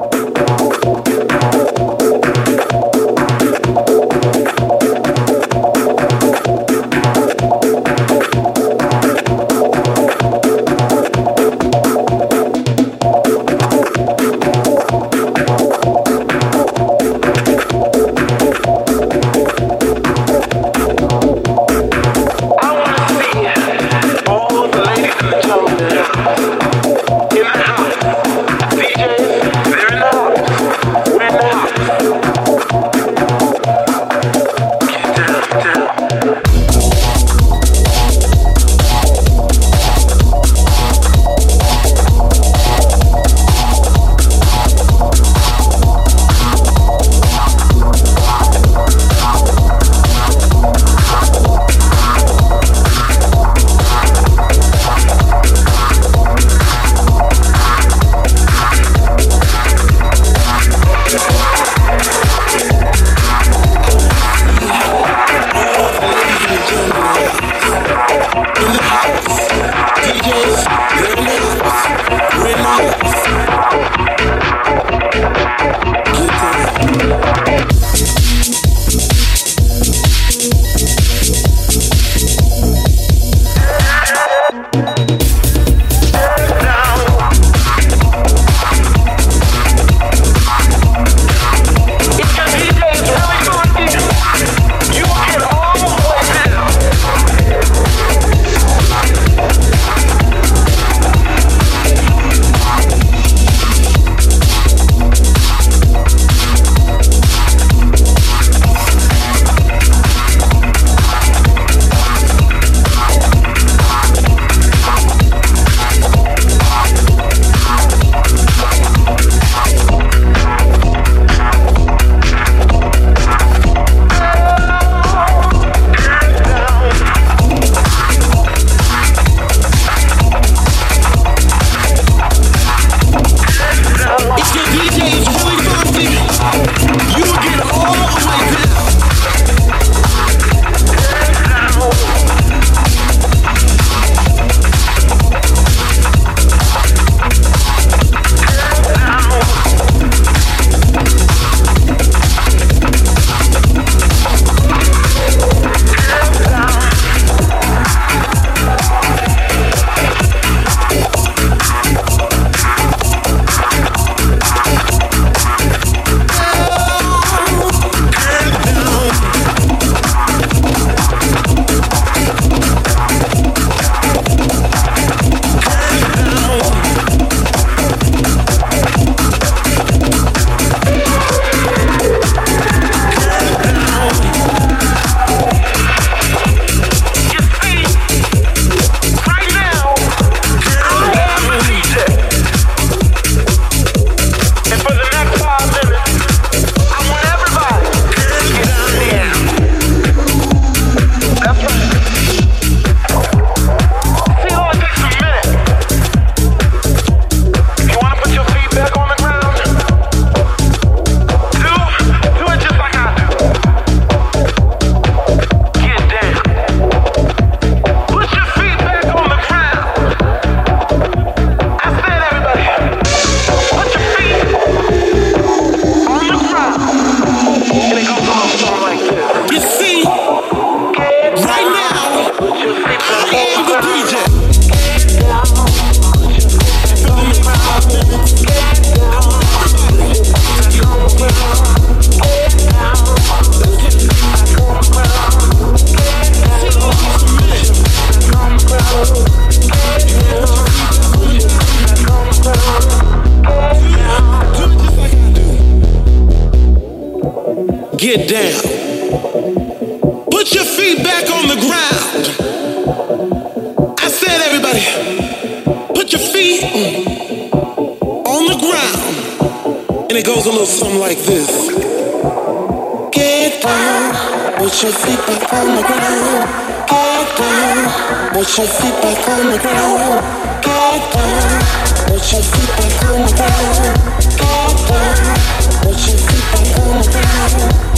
Thank. get down. Put your feet back on the ground. I said, everybody, put your feet on the ground. And it goes a little something like this Get down, put your feet back on the ground. Get down, put your feet back on the ground. Get down, put your feet back on the ground. Get down, put your feet back on the ground.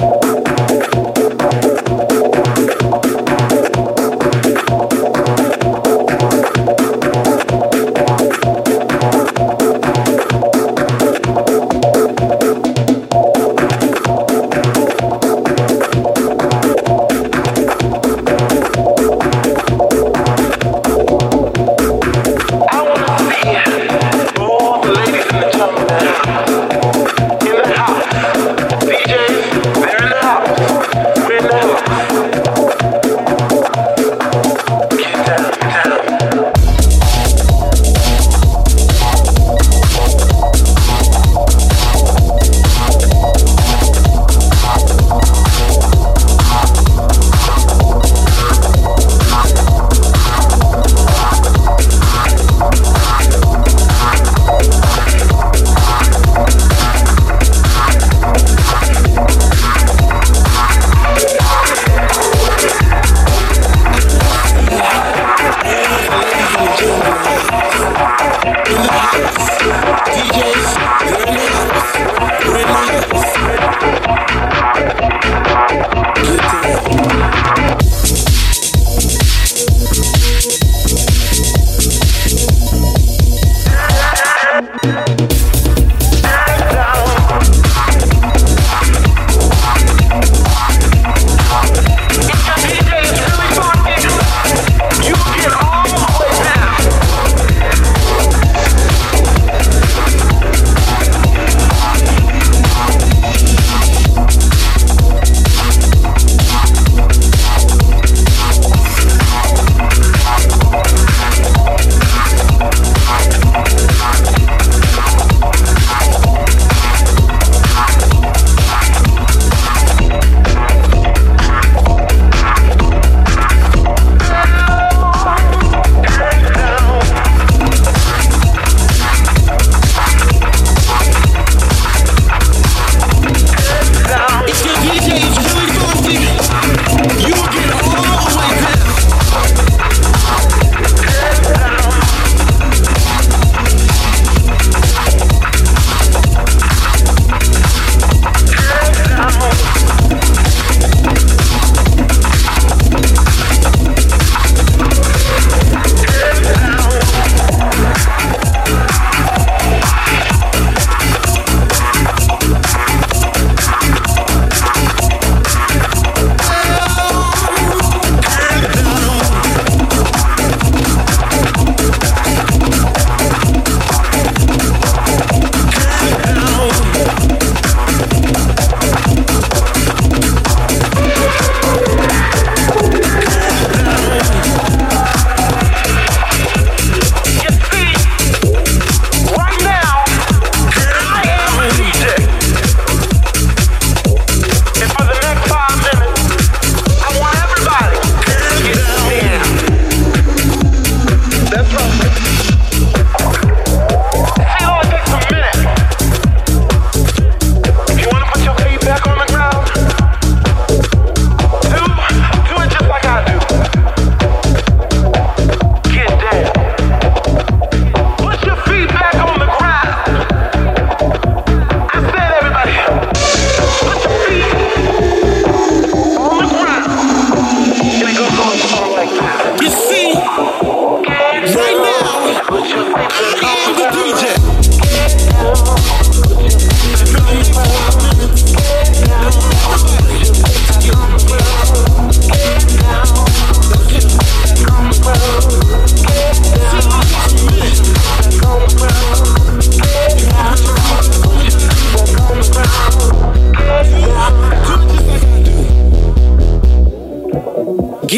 I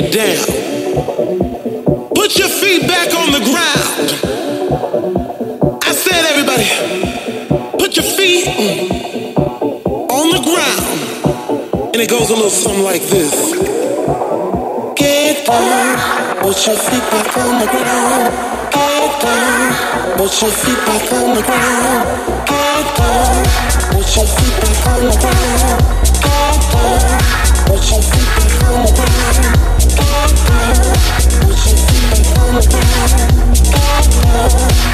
get down. Put your feet back on the ground. I said, everybody, put your feet on the ground. And it goes a little something like this Get down, put your feet back on the ground. Get down, put your feet back on the ground. Get down, put your feet back on the ground. Get down, put your feet back on the ground. Thank you.